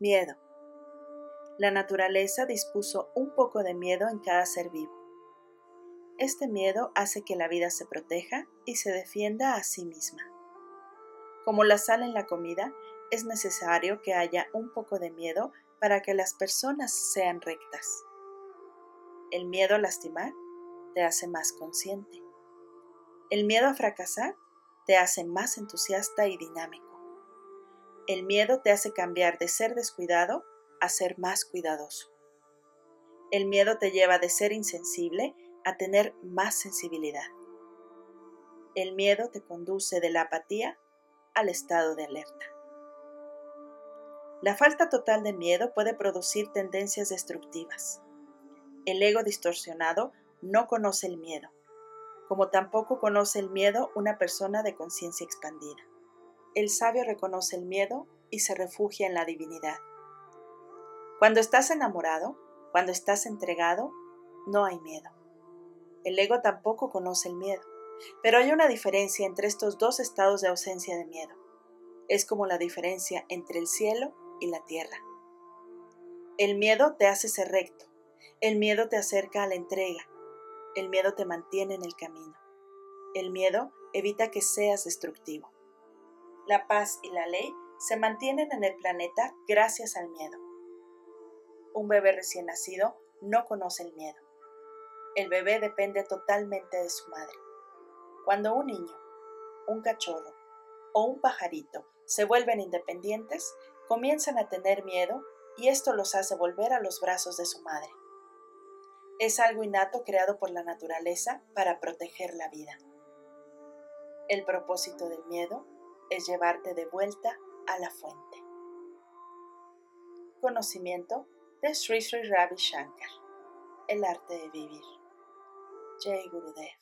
Miedo. La naturaleza dispuso un poco de miedo en cada ser vivo. Este miedo hace que la vida se proteja y se defienda a sí misma. Como la sal en la comida, es necesario que haya un poco de miedo para que las personas sean rectas. El miedo a lastimar te hace más consciente. El miedo a fracasar te hace más entusiasta y dinámico. El miedo te hace cambiar de ser descuidado a ser más cuidadoso. El miedo te lleva de ser insensible a tener más sensibilidad. El miedo te conduce de la apatía al estado de alerta. La falta total de miedo puede producir tendencias destructivas. El ego distorsionado no conoce el miedo, como tampoco conoce el miedo una persona de conciencia expandida. El sabio reconoce el miedo y se refugia en la divinidad. Cuando estás enamorado, cuando estás entregado, no hay miedo. El ego tampoco conoce el miedo, pero hay una diferencia entre estos dos estados de ausencia de miedo. Es como la diferencia entre el cielo y la tierra. El miedo te hace ser recto, el miedo te acerca a la entrega, el miedo te mantiene en el camino, el miedo evita que seas destructivo la paz y la ley se mantienen en el planeta gracias al miedo. Un bebé recién nacido no conoce el miedo. El bebé depende totalmente de su madre. Cuando un niño, un cachorro o un pajarito se vuelven independientes, comienzan a tener miedo y esto los hace volver a los brazos de su madre. Es algo innato creado por la naturaleza para proteger la vida. El propósito del miedo es llevarte de vuelta a la fuente. Conocimiento de Sri Sri Ravi Shankar. El arte de vivir. Jay Gurudev.